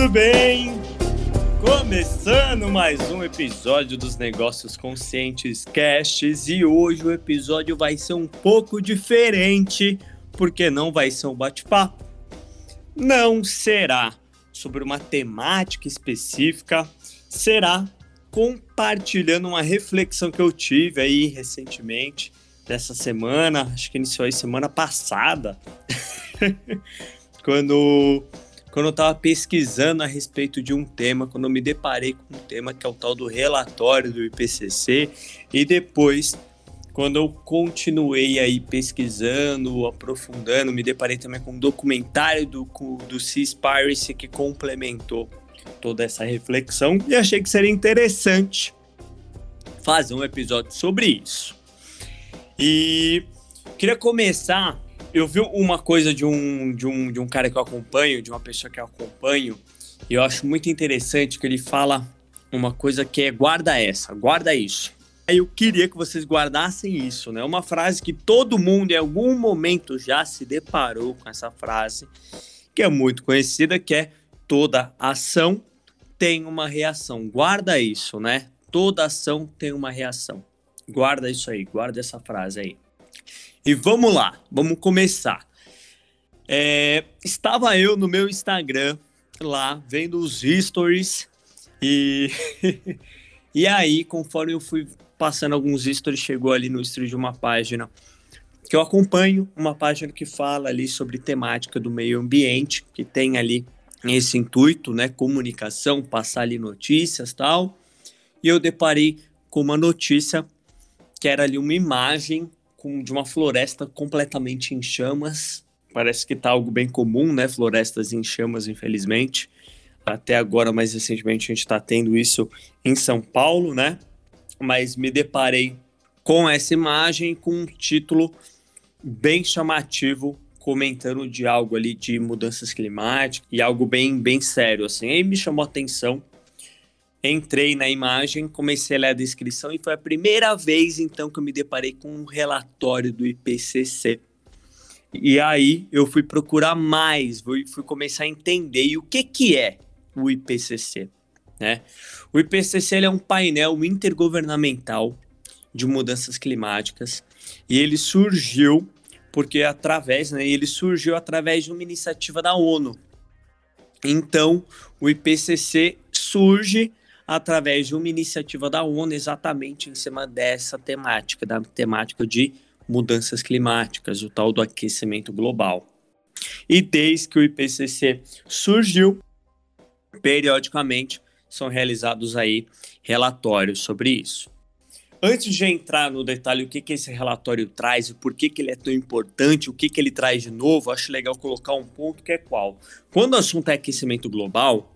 tudo bem? Começando mais um episódio dos Negócios Conscientes Casts e hoje o episódio vai ser um pouco diferente, porque não vai ser um bate-papo. Não será sobre uma temática específica, será compartilhando uma reflexão que eu tive aí recentemente, dessa semana, acho que iniciou aí semana passada, quando quando eu estava pesquisando a respeito de um tema, quando eu me deparei com um tema que é o tal do relatório do IPCC, e depois, quando eu continuei aí pesquisando, aprofundando, me deparei também com um documentário do, do Seaspiracy que complementou toda essa reflexão e achei que seria interessante fazer um episódio sobre isso. E queria começar eu vi uma coisa de um, de, um, de um cara que eu acompanho, de uma pessoa que eu acompanho, e eu acho muito interessante que ele fala uma coisa que é guarda essa, guarda isso. Aí eu queria que vocês guardassem isso, né? Uma frase que todo mundo em algum momento já se deparou com essa frase, que é muito conhecida, que é toda ação tem uma reação. Guarda isso, né? Toda ação tem uma reação. Guarda isso aí, guarda essa frase aí. E vamos lá, vamos começar. É, estava eu no meu Instagram lá vendo os stories e e aí conforme eu fui passando alguns stories chegou ali no estúdio de uma página que eu acompanho, uma página que fala ali sobre temática do meio ambiente, que tem ali esse intuito, né, comunicação, passar ali notícias, tal. E eu deparei com uma notícia que era ali uma imagem com, de uma floresta completamente em chamas. Parece que está algo bem comum, né? Florestas em chamas, infelizmente. Até agora, mais recentemente, a gente está tendo isso em São Paulo, né? Mas me deparei com essa imagem com um título bem chamativo comentando de algo ali de mudanças climáticas e algo bem bem sério assim. Aí me chamou a atenção Entrei na imagem, comecei a ler a descrição e foi a primeira vez então que eu me deparei com um relatório do IPCC. E aí eu fui procurar mais, fui, fui começar a entender o que que é o IPCC, né? O IPCC é um painel intergovernamental de mudanças climáticas e ele surgiu porque através, né, ele surgiu através de uma iniciativa da ONU. Então, o IPCC surge através de uma iniciativa da ONU exatamente em cima dessa temática, da temática de mudanças climáticas, o tal do aquecimento global. E desde que o IPCC surgiu, periodicamente são realizados aí relatórios sobre isso. Antes de entrar no detalhe o que, que esse relatório traz e por que, que ele é tão importante, o que, que ele traz de novo, acho legal colocar um ponto que é qual. Quando o assunto é aquecimento global,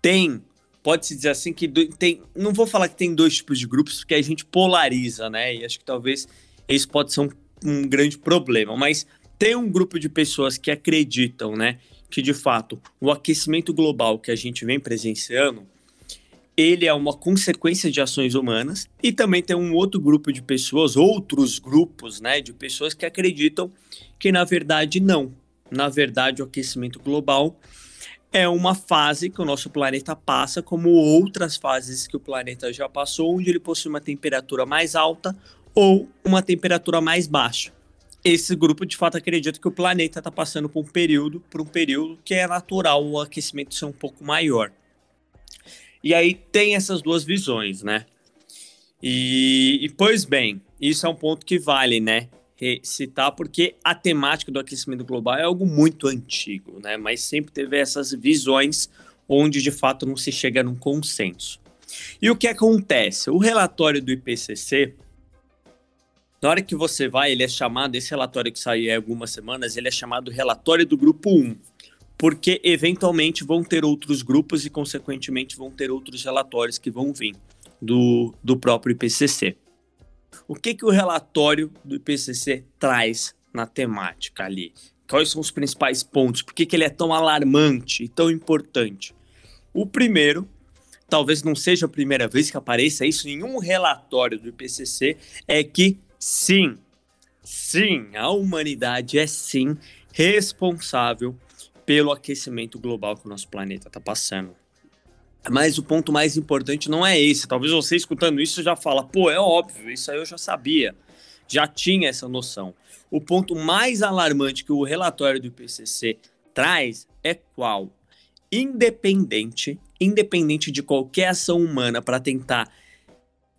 tem pode-se dizer assim que tem. Não vou falar que tem dois tipos de grupos, porque a gente polariza, né? E acho que talvez isso pode ser um, um grande problema. Mas tem um grupo de pessoas que acreditam, né? Que de fato o aquecimento global que a gente vem presenciando ele é uma consequência de ações humanas e também tem um outro grupo de pessoas, outros grupos, né, de pessoas que acreditam que na verdade não. Na verdade, o aquecimento global é uma fase que o nosso planeta passa, como outras fases que o planeta já passou, onde ele possui uma temperatura mais alta ou uma temperatura mais baixa. Esse grupo de fato acredita que o planeta está passando por um período, por um período que é natural o aquecimento ser um pouco maior. E aí tem essas duas visões, né? E, e pois bem, isso é um ponto que vale, né? Citar, porque a temática do aquecimento global é algo muito antigo, né? Mas sempre teve essas visões onde de fato não se chega num consenso. E o que acontece? O relatório do IPCC, na hora que você vai, ele é chamado, esse relatório que saiu há algumas semanas, ele é chamado relatório do grupo 1, porque eventualmente vão ter outros grupos e, consequentemente, vão ter outros relatórios que vão vir do, do próprio IPCC. O que, que o relatório do IPCC traz na temática ali? Quais são os principais pontos? Por que, que ele é tão alarmante e tão importante? O primeiro, talvez não seja a primeira vez que apareça isso em um relatório do IPCC, é que sim, sim, a humanidade é sim responsável pelo aquecimento global que o nosso planeta está passando. Mas o ponto mais importante não é esse. Talvez você escutando isso já fala, pô, é óbvio, isso aí eu já sabia, já tinha essa noção. O ponto mais alarmante que o relatório do IPCC traz é qual? Independente, independente de qualquer ação humana para tentar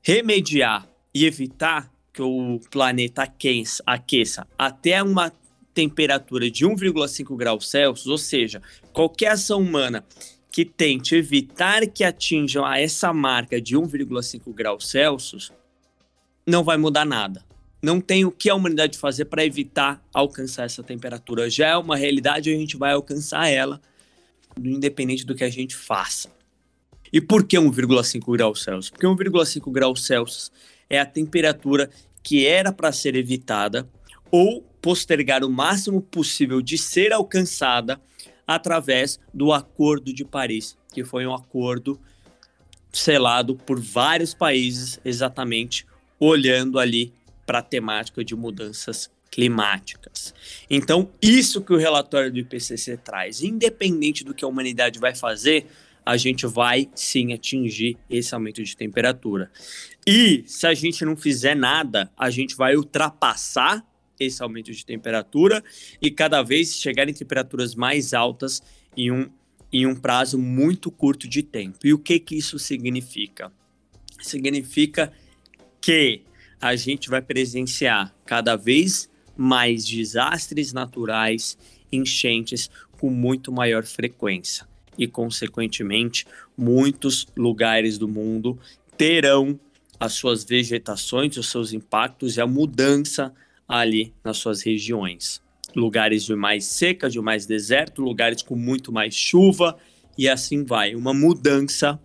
remediar e evitar que o planeta aqueça, aqueça até uma temperatura de 1,5 graus Celsius, ou seja, qualquer ação humana que tente evitar que atinjam a essa marca de 1,5 graus Celsius, não vai mudar nada. Não tem o que a humanidade fazer para evitar alcançar essa temperatura. Já é uma realidade, a gente vai alcançar ela, independente do que a gente faça. E por que 1,5 graus Celsius? Porque 1,5 graus Celsius é a temperatura que era para ser evitada ou postergar o máximo possível de ser alcançada através do Acordo de Paris, que foi um acordo selado por vários países, exatamente olhando ali para a temática de mudanças climáticas. Então, isso que o relatório do IPCC traz, independente do que a humanidade vai fazer, a gente vai sim atingir esse aumento de temperatura. E se a gente não fizer nada, a gente vai ultrapassar esse aumento de temperatura e cada vez chegar em temperaturas mais altas em um, em um prazo muito curto de tempo. E o que, que isso significa? Significa que a gente vai presenciar cada vez mais desastres naturais, enchentes com muito maior frequência. E, consequentemente, muitos lugares do mundo terão as suas vegetações, os seus impactos e a mudança ali nas suas regiões. Lugares de mais seca, de mais deserto, lugares com muito mais chuva e assim vai. Uma mudança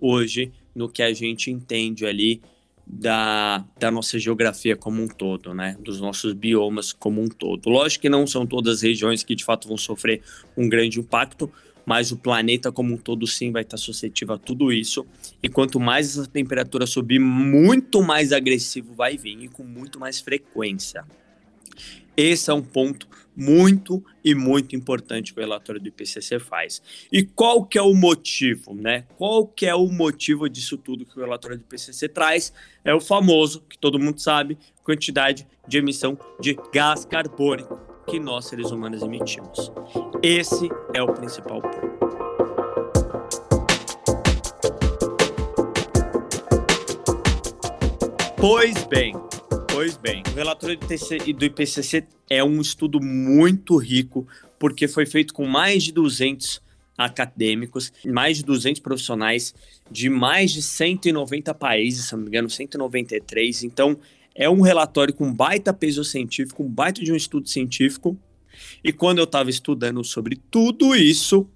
hoje no que a gente entende ali da, da nossa geografia como um todo, né? Dos nossos biomas como um todo. Lógico que não são todas as regiões que de fato vão sofrer um grande impacto, mas o planeta como um todo sim vai estar suscetível a tudo isso. E quanto mais essa temperatura subir, muito mais agressivo vai vir e com muito mais frequência. Esse é um ponto muito e muito importante que o relatório do IPCC faz. E qual que é o motivo, né? Qual que é o motivo disso tudo que o relatório do IPCC traz? É o famoso, que todo mundo sabe, quantidade de emissão de gás carbônico que nós seres humanos emitimos. Esse é o principal ponto. Pois bem, pois bem, o relatório do IPCC é um estudo muito rico, porque foi feito com mais de 200 acadêmicos, mais de 200 profissionais de mais de 190 países, se não me engano, 193. Então, é um relatório com baita peso científico, um baita de um estudo científico. E quando eu estava estudando sobre tudo isso,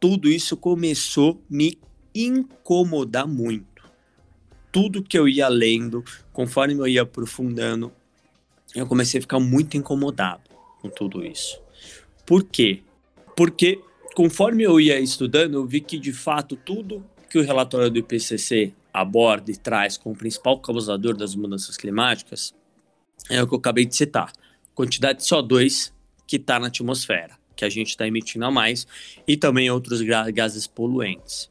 tudo isso começou a me incomodar muito. Tudo que eu ia lendo, conforme eu ia aprofundando, eu comecei a ficar muito incomodado com tudo isso. Por quê? Porque conforme eu ia estudando, eu vi que de fato tudo que o relatório do IPCC aborda e traz como principal causador das mudanças climáticas é o que eu acabei de citar: quantidade de CO2 que está na atmosfera, que a gente está emitindo a mais, e também outros gases poluentes.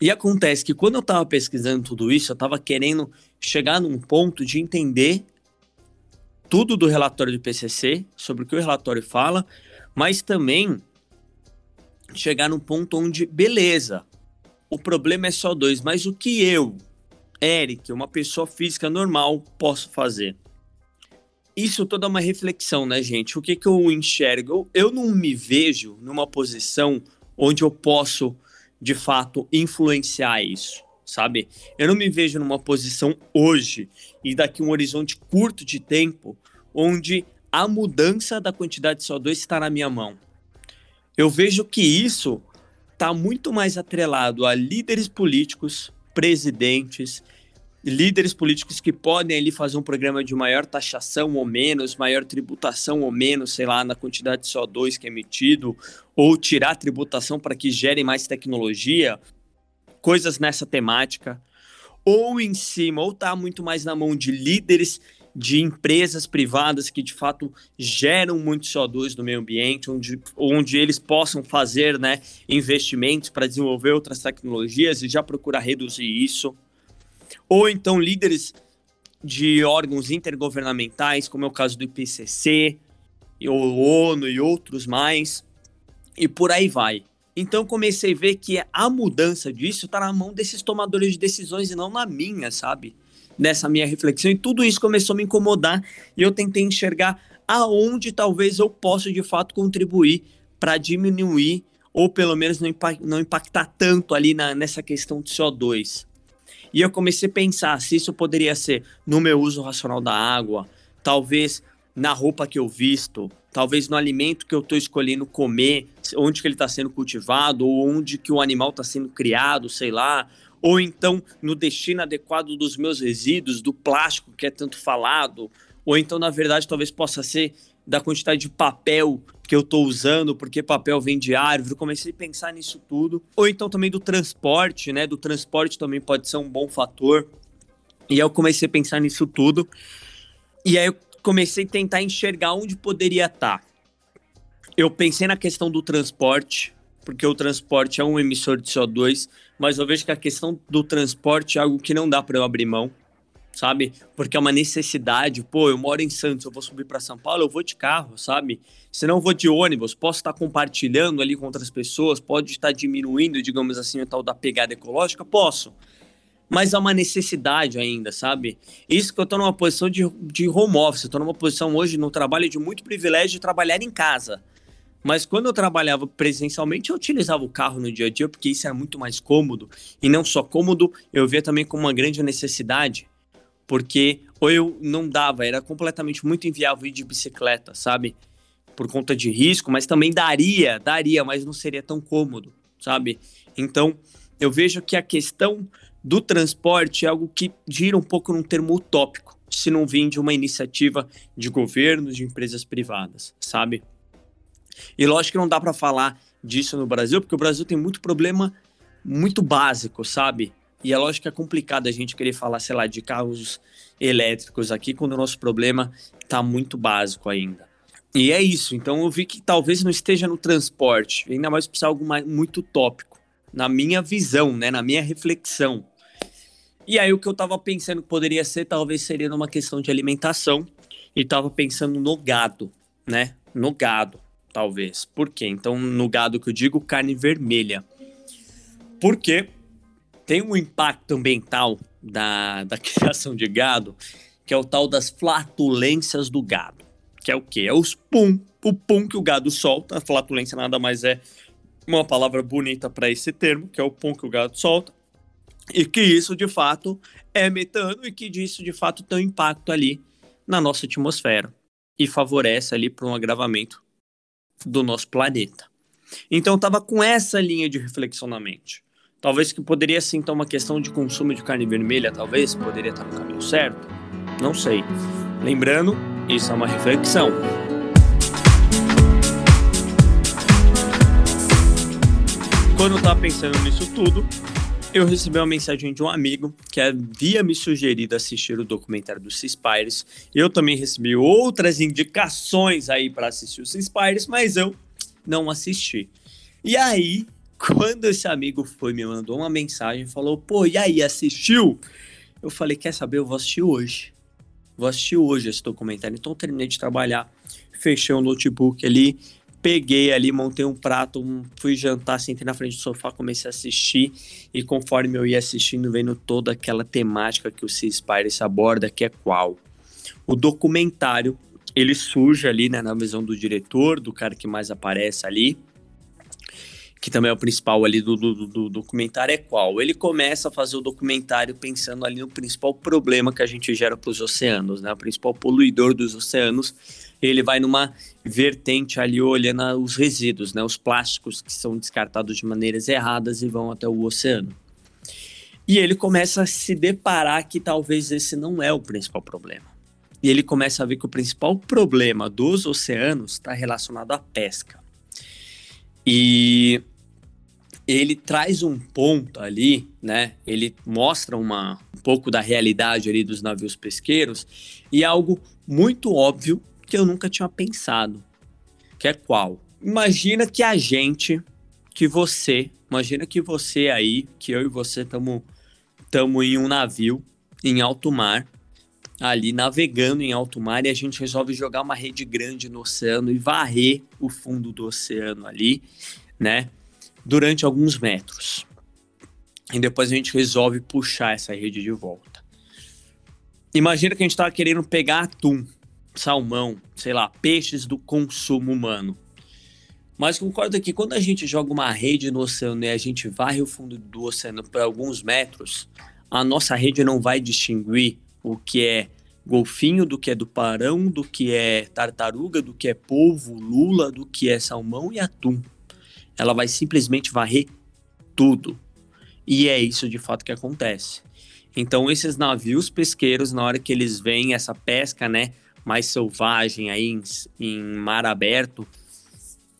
E acontece que quando eu estava pesquisando tudo isso, eu estava querendo chegar num ponto de entender tudo do relatório do IPCC, sobre o que o relatório fala, mas também chegar num ponto onde, beleza, o problema é só dois, mas o que eu, Eric, uma pessoa física normal, posso fazer? Isso toda é uma reflexão, né, gente? O que, que eu enxergo? Eu, eu não me vejo numa posição onde eu posso, de fato, influenciar isso, sabe? Eu não me vejo numa posição hoje e daqui um horizonte curto de tempo onde a mudança da quantidade de CO2 está na minha mão. Eu vejo que isso está muito mais atrelado a líderes políticos, presidentes, líderes políticos que podem ali fazer um programa de maior taxação ou menos, maior tributação ou menos, sei lá, na quantidade de CO2 que é emitido, ou tirar tributação para que gere mais tecnologia, coisas nessa temática, ou em cima, ou está muito mais na mão de líderes de empresas privadas que de fato geram muito CO2 no meio ambiente, onde, onde eles possam fazer né, investimentos para desenvolver outras tecnologias e já procurar reduzir isso. Ou então líderes de órgãos intergovernamentais, como é o caso do IPCC, ou ONU e outros mais, e por aí vai. Então comecei a ver que a mudança disso está na mão desses tomadores de decisões e não na minha, sabe? Nessa minha reflexão. E tudo isso começou a me incomodar e eu tentei enxergar aonde talvez eu possa de fato contribuir para diminuir ou pelo menos não, não impactar tanto ali na, nessa questão de CO2. E eu comecei a pensar se isso poderia ser no meu uso racional da água, talvez na roupa que eu visto, talvez no alimento que eu estou escolhendo comer, onde que ele está sendo cultivado, ou onde que o animal está sendo criado, sei lá, ou então no destino adequado dos meus resíduos, do plástico que é tanto falado, ou então, na verdade, talvez possa ser da quantidade de papel que eu estou usando, porque papel vem de árvore, comecei a pensar nisso tudo. Ou então também do transporte, né? Do transporte também pode ser um bom fator. E aí eu comecei a pensar nisso tudo. E aí eu comecei a tentar enxergar onde poderia estar. Tá. Eu pensei na questão do transporte, porque o transporte é um emissor de CO2, mas eu vejo que a questão do transporte é algo que não dá para eu abrir mão, sabe? Porque é uma necessidade. Pô, eu moro em Santos, eu vou subir para São Paulo, eu vou de carro, sabe? Se não eu vou de ônibus, posso estar compartilhando ali com outras pessoas, pode estar diminuindo, digamos assim, o tal da pegada ecológica, posso mas há uma necessidade ainda, sabe? Isso que eu estou numa posição de, de home office, estou numa posição hoje no trabalho de muito privilégio de trabalhar em casa. Mas quando eu trabalhava presencialmente, eu utilizava o carro no dia a dia, porque isso era muito mais cômodo. E não só cômodo, eu via também como uma grande necessidade. Porque ou eu não dava, era completamente muito inviável ir de bicicleta, sabe? Por conta de risco, mas também daria, daria, mas não seria tão cômodo, sabe? Então, eu vejo que a questão do transporte é algo que gira um pouco num termo utópico, se não vir de uma iniciativa de governos, de empresas privadas, sabe? E lógico que não dá para falar disso no Brasil, porque o Brasil tem muito problema muito básico, sabe? E é lógico que é complicado a gente querer falar, sei lá, de carros elétricos aqui, quando o nosso problema está muito básico ainda. E é isso. Então eu vi que talvez não esteja no transporte, ainda mais precisar algo mais, muito tópico na minha visão, né, na minha reflexão. E aí o que eu estava pensando que poderia ser, talvez seria numa questão de alimentação, e estava pensando no gado, né? No gado, talvez. Por quê? Então, no gado que eu digo, carne vermelha. Porque tem um impacto ambiental da, da criação de gado, que é o tal das flatulências do gado. Que é o quê? É os pum, o pum que o gado solta. A flatulência nada mais é uma palavra bonita para esse termo, que é o pum que o gado solta, e que isso de fato é metano e que disso de fato tem um impacto ali na nossa atmosfera e favorece ali para um agravamento do nosso planeta. Então eu estava com essa linha de reflexão na mente. Talvez que poderia ser então uma questão de consumo de carne vermelha, talvez poderia estar no caminho certo. Não sei. Lembrando, isso é uma reflexão. Quando eu tava pensando nisso tudo, eu recebi uma mensagem de um amigo que havia me sugerido assistir o documentário do Cispires. Eu também recebi outras indicações aí para assistir o Cispires, mas eu não assisti. E aí, quando esse amigo foi me mandou uma mensagem, falou: "Pô, e aí, assistiu?" Eu falei: "Quer saber? Eu vou assistir hoje. Vou assistir hoje esse documentário." Então terminei de trabalhar, fechei o notebook ali, peguei ali, montei um prato, um, fui jantar, sentei na frente do sofá, comecei a assistir e conforme eu ia assistindo, vendo toda aquela temática que o Seaspiracy aborda, que é qual? O documentário, ele surge ali, né, na visão do diretor, do cara que mais aparece ali, que também é o principal ali do, do, do, documentário, é qual? Ele começa a fazer o documentário pensando ali no principal problema que a gente gera para os oceanos, né? O principal poluidor dos oceanos. Ele vai numa vertente ali olhando os resíduos, né? Os plásticos que são descartados de maneiras erradas e vão até o oceano. E ele começa a se deparar que talvez esse não é o principal problema. E ele começa a ver que o principal problema dos oceanos está relacionado à pesca. E ele traz um ponto ali, né? Ele mostra uma, um pouco da realidade ali dos navios pesqueiros e algo muito óbvio que eu nunca tinha pensado, que é qual? Imagina que a gente, que você, imagina que você aí, que eu e você estamos tamo em um navio em alto mar, ali navegando em alto mar e a gente resolve jogar uma rede grande no oceano e varrer o fundo do oceano ali, né? Durante alguns metros. E depois a gente resolve puxar essa rede de volta. Imagina que a gente estava querendo pegar atum, salmão, sei lá, peixes do consumo humano. Mas concorda que quando a gente joga uma rede no oceano e a gente varre o fundo do oceano por alguns metros, a nossa rede não vai distinguir o que é golfinho, do que é do parão, do que é tartaruga, do que é polvo, lula, do que é salmão e atum. Ela vai simplesmente varrer tudo. E é isso de fato que acontece. Então esses navios pesqueiros, na hora que eles veem essa pesca, né, mais selvagem aí em, em mar aberto,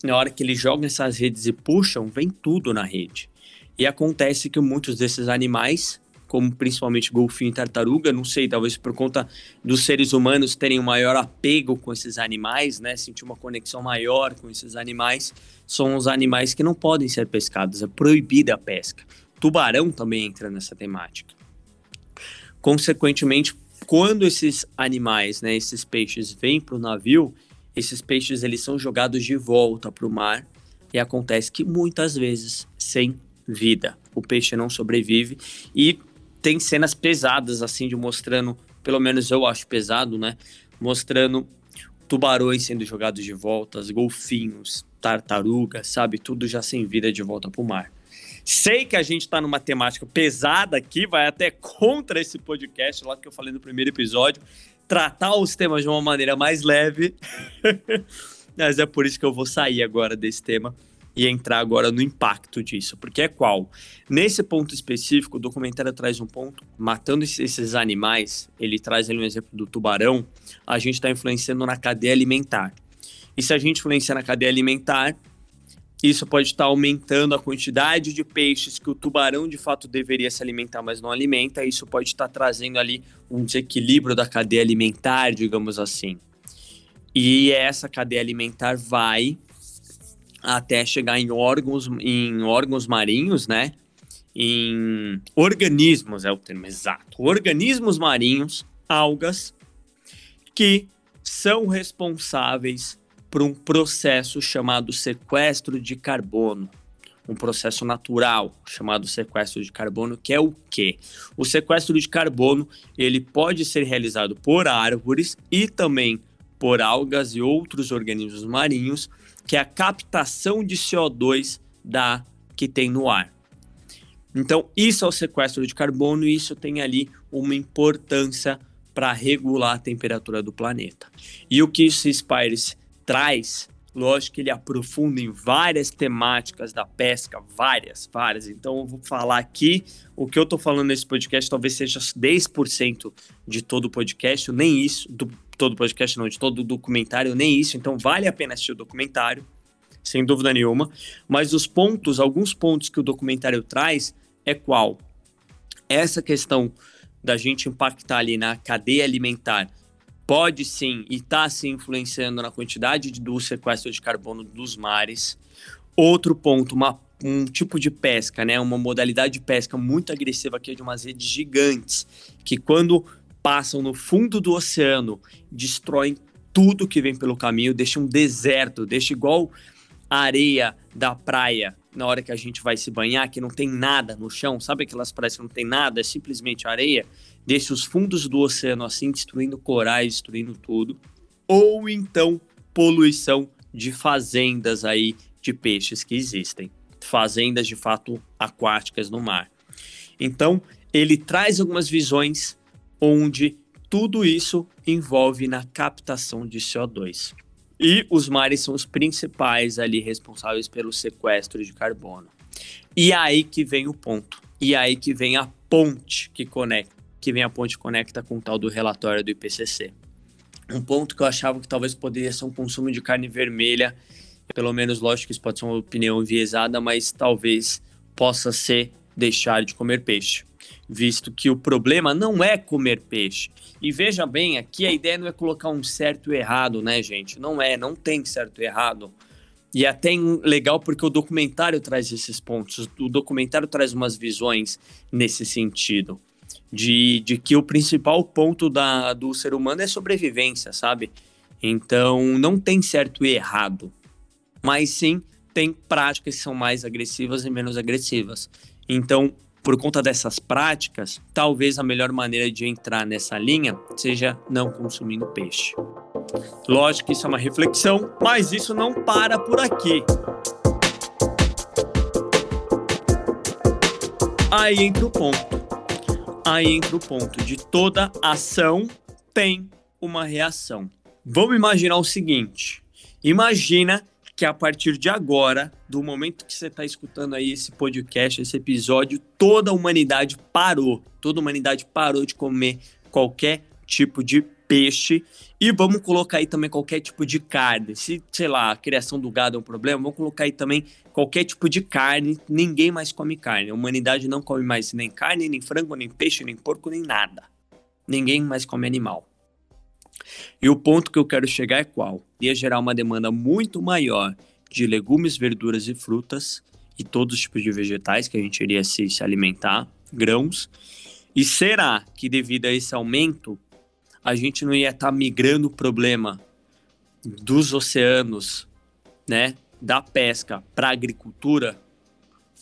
na hora que eles jogam essas redes e puxam, vem tudo na rede. E acontece que muitos desses animais como principalmente golfinho e tartaruga, não sei, talvez por conta dos seres humanos terem um maior apego com esses animais, né, sentir uma conexão maior com esses animais, são os animais que não podem ser pescados, é proibida a pesca. Tubarão também entra nessa temática. Consequentemente, quando esses animais, né, esses peixes vêm para o navio, esses peixes eles são jogados de volta para o mar e acontece que muitas vezes sem vida. O peixe não sobrevive e tem cenas pesadas, assim, de mostrando, pelo menos eu acho pesado, né? Mostrando tubarões sendo jogados de volta, golfinhos, tartarugas, sabe? Tudo já sem vida de volta pro mar. Sei que a gente tá numa temática pesada aqui, vai até contra esse podcast lá que eu falei no primeiro episódio. Tratar os temas de uma maneira mais leve. Mas é por isso que eu vou sair agora desse tema e entrar agora no impacto disso, porque é qual? Nesse ponto específico, o documentário traz um ponto, matando esses animais, ele traz ali um exemplo do tubarão, a gente está influenciando na cadeia alimentar. E se a gente influenciar na cadeia alimentar, isso pode estar tá aumentando a quantidade de peixes que o tubarão de fato deveria se alimentar, mas não alimenta. Isso pode estar tá trazendo ali um desequilíbrio da cadeia alimentar, digamos assim. E essa cadeia alimentar vai até chegar em órgãos, em órgãos marinhos, né? Em organismos, é o termo exato. Organismos marinhos, algas, que são responsáveis por um processo chamado sequestro de carbono. Um processo natural chamado sequestro de carbono, que é o quê? O sequestro de carbono, ele pode ser realizado por árvores e também por algas e outros organismos marinhos, que é a captação de CO2 da que tem no ar. Então, isso é o sequestro de carbono e isso tem ali uma importância para regular a temperatura do planeta. E o que esse Spires traz, lógico que ele aprofunda em várias temáticas da pesca, várias, várias. Então, eu vou falar aqui, o que eu estou falando nesse podcast talvez seja 10% de todo o podcast, nem isso, do todo podcast, não, de todo documentário, nem isso. Então vale a pena assistir o documentário, sem dúvida nenhuma. Mas os pontos, alguns pontos que o documentário traz é qual? Essa questão da gente impactar ali na cadeia alimentar pode sim e está se influenciando na quantidade do sequestro de carbono dos mares. Outro ponto, uma, um tipo de pesca, né, uma modalidade de pesca muito agressiva que é de umas redes gigantes, que quando passam no fundo do oceano, destroem tudo que vem pelo caminho, deixam um deserto, deixa igual a areia da praia na hora que a gente vai se banhar, que não tem nada no chão, sabe aquelas praias que não tem nada, é simplesmente areia, deixa os fundos do oceano assim, destruindo corais, destruindo tudo. Ou então poluição de fazendas aí de peixes que existem, fazendas de fato aquáticas no mar. Então, ele traz algumas visões onde tudo isso envolve na captação de CO2. E os mares são os principais ali responsáveis pelo sequestro de carbono. E aí que vem o ponto. E aí que vem a ponte que conecta, que vem a ponte conecta com o tal do relatório do IPCC. Um ponto que eu achava que talvez poderia ser um consumo de carne vermelha, pelo menos lógico que isso pode ser uma opinião enviesada, mas talvez possa ser deixar de comer peixe, visto que o problema não é comer peixe. E veja bem, aqui a ideia não é colocar um certo e errado, né, gente? Não é, não tem certo e errado. E é até legal porque o documentário traz esses pontos. O documentário traz umas visões nesse sentido. De, de que o principal ponto da, do ser humano é sobrevivência, sabe? Então não tem certo e errado. Mas sim tem práticas que são mais agressivas e menos agressivas. Então, por conta dessas práticas, talvez a melhor maneira de entrar nessa linha seja não consumindo peixe. Lógico que isso é uma reflexão, mas isso não para por aqui. Aí entra o ponto. Aí entra o ponto de toda ação tem uma reação. Vamos imaginar o seguinte: imagina que a partir de agora, do momento que você está escutando aí esse podcast, esse episódio, toda a humanidade parou. Toda a humanidade parou de comer qualquer tipo de peixe. E vamos colocar aí também qualquer tipo de carne. Se, sei lá, a criação do gado é um problema, vamos colocar aí também qualquer tipo de carne. Ninguém mais come carne. A humanidade não come mais nem carne, nem frango, nem peixe, nem porco, nem nada. Ninguém mais come animal. E o ponto que eu quero chegar é qual? Ia gerar uma demanda muito maior de legumes, verduras e frutas e todos os tipos de vegetais que a gente iria se, se alimentar, grãos. E será que devido a esse aumento, a gente não ia estar tá migrando o problema dos oceanos, né, da pesca para a agricultura?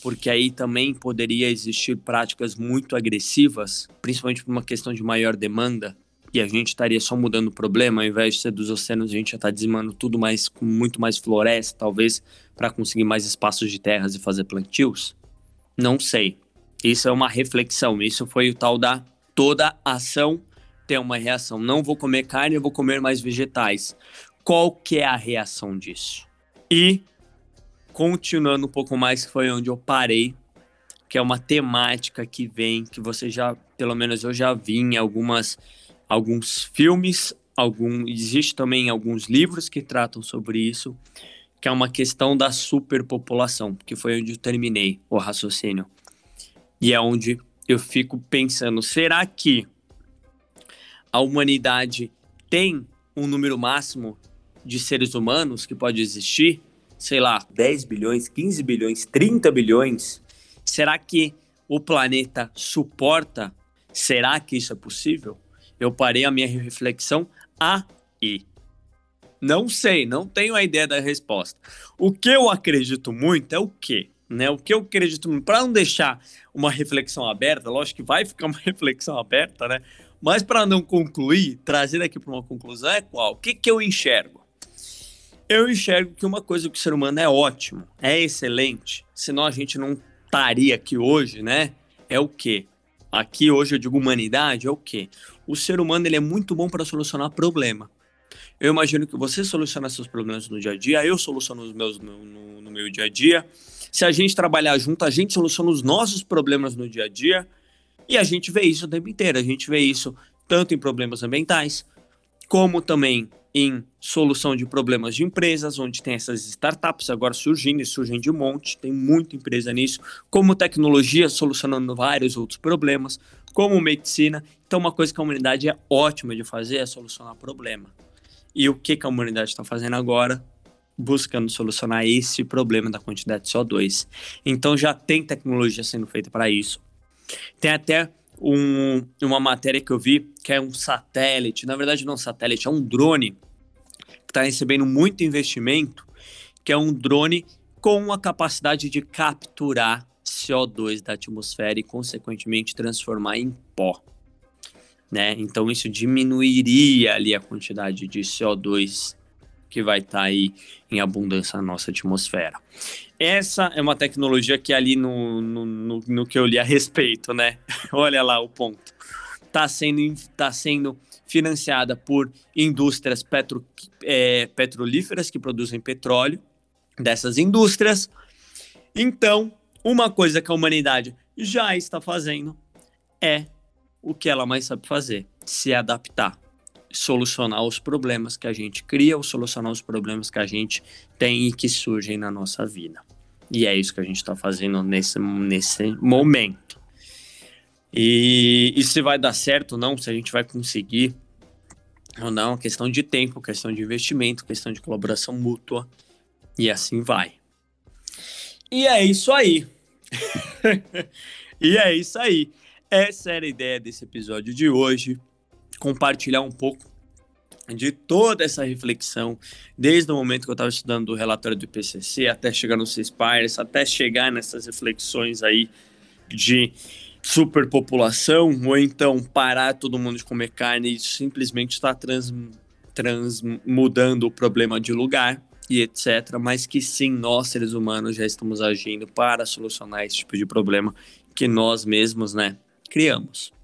Porque aí também poderia existir práticas muito agressivas, principalmente por uma questão de maior demanda e a gente estaria só mudando o problema, ao invés de ser dos oceanos, a gente já está dizimando tudo mais com muito mais floresta, talvez, para conseguir mais espaços de terras e fazer plantios? Não sei. Isso é uma reflexão. Isso foi o tal da toda ação tem uma reação. Não vou comer carne, eu vou comer mais vegetais. Qual que é a reação disso? E continuando um pouco mais, que foi onde eu parei, que é uma temática que vem, que você já, pelo menos eu já vi em algumas alguns filmes, algum, existe também alguns livros que tratam sobre isso, que é uma questão da superpopulação, que foi onde eu terminei o raciocínio. E é onde eu fico pensando, será que a humanidade tem um número máximo de seres humanos que pode existir? Sei lá, 10 bilhões, 15 bilhões, 30 bilhões? Será que o planeta suporta? Será que isso é possível? Eu parei a minha reflexão aí. Não sei, não tenho a ideia da resposta. O que eu acredito muito é o quê? Né? O que eu acredito muito, para não deixar uma reflexão aberta, lógico que vai ficar uma reflexão aberta, né? Mas para não concluir, trazer aqui para uma conclusão é qual? O que, que eu enxergo? Eu enxergo que uma coisa que o ser humano é ótimo, é excelente, senão a gente não estaria aqui hoje, né? É o quê? Aqui hoje eu digo humanidade, é o quê? O ser humano ele é muito bom para solucionar problema. Eu imagino que você soluciona seus problemas no dia a dia, eu soluciono os meus no, no, no meu dia a dia. Se a gente trabalhar junto, a gente soluciona os nossos problemas no dia a dia. E a gente vê isso o tempo inteiro. A gente vê isso tanto em problemas ambientais, como também em solução de problemas de empresas, onde tem essas startups agora surgindo e surgem de um monte, tem muita empresa nisso, como tecnologia solucionando vários outros problemas, como medicina. Então, uma coisa que a humanidade é ótima de fazer é solucionar problema. E o que, que a humanidade está fazendo agora? Buscando solucionar esse problema da quantidade de CO2. Então, já tem tecnologia sendo feita para isso. Tem até um, uma matéria que eu vi que é um satélite, na verdade não satélite, é um drone que está recebendo muito investimento, que é um drone com a capacidade de capturar CO2 da atmosfera e, consequentemente, transformar em pó. Né? Então, isso diminuiria ali a quantidade de CO2 que vai estar tá aí em abundância na nossa atmosfera. Essa é uma tecnologia que ali no, no, no, no que eu li a respeito, né? Olha lá o ponto. Está sendo, tá sendo financiada por indústrias petro, é, petrolíferas que produzem petróleo, dessas indústrias. Então, uma coisa que a humanidade já está fazendo é o que ela mais sabe fazer: se adaptar, solucionar os problemas que a gente cria ou solucionar os problemas que a gente tem e que surgem na nossa vida. E é isso que a gente está fazendo nesse, nesse momento. E, e se vai dar certo ou não, se a gente vai conseguir ou não, questão de tempo, questão de investimento, questão de colaboração mútua e assim vai. E é isso aí. e é isso aí. Essa era a ideia desse episódio de hoje. Compartilhar um pouco de toda essa reflexão, desde o momento que eu estava estudando o relatório do IPCC, até chegar no CISPARS, até chegar nessas reflexões aí de superpopulação, ou então parar todo mundo de comer carne e simplesmente estar tá trans, transmudando o problema de lugar e etc. Mas que sim, nós seres humanos já estamos agindo para solucionar esse tipo de problema que nós mesmos, né, criamos.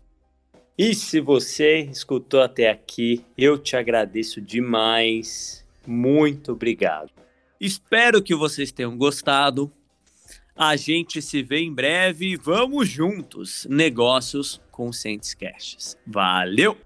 E se você escutou até aqui, eu te agradeço demais. Muito obrigado. Espero que vocês tenham gostado. A gente se vê em breve. Vamos juntos. Negócios conscientes caches. Valeu!